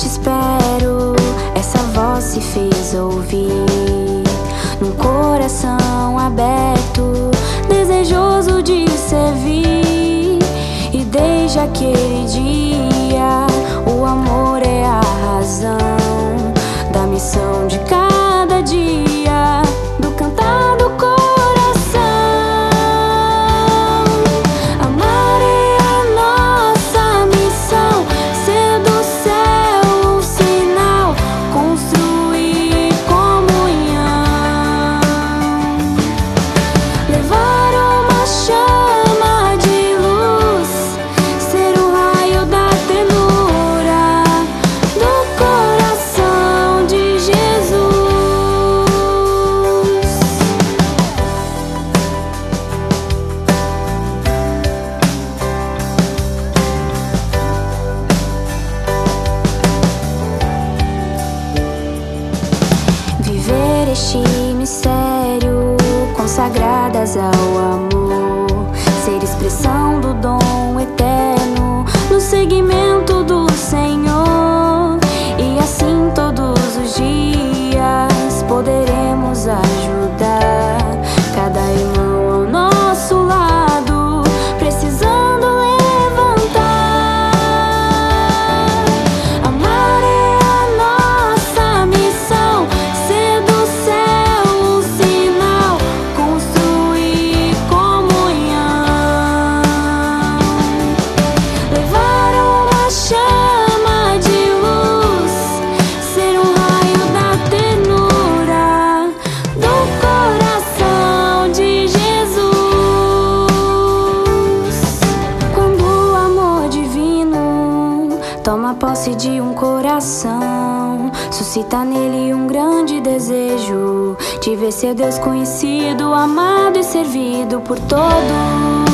te espero. Essa voz se fez ouvir. Num coração aberto, desejoso de servir. E desde aquele dia, o amor. deste mistério, consagradas ao amor. nasce de um coração, suscita nele um grande desejo de ver seu Deus conhecido, amado e servido por todos.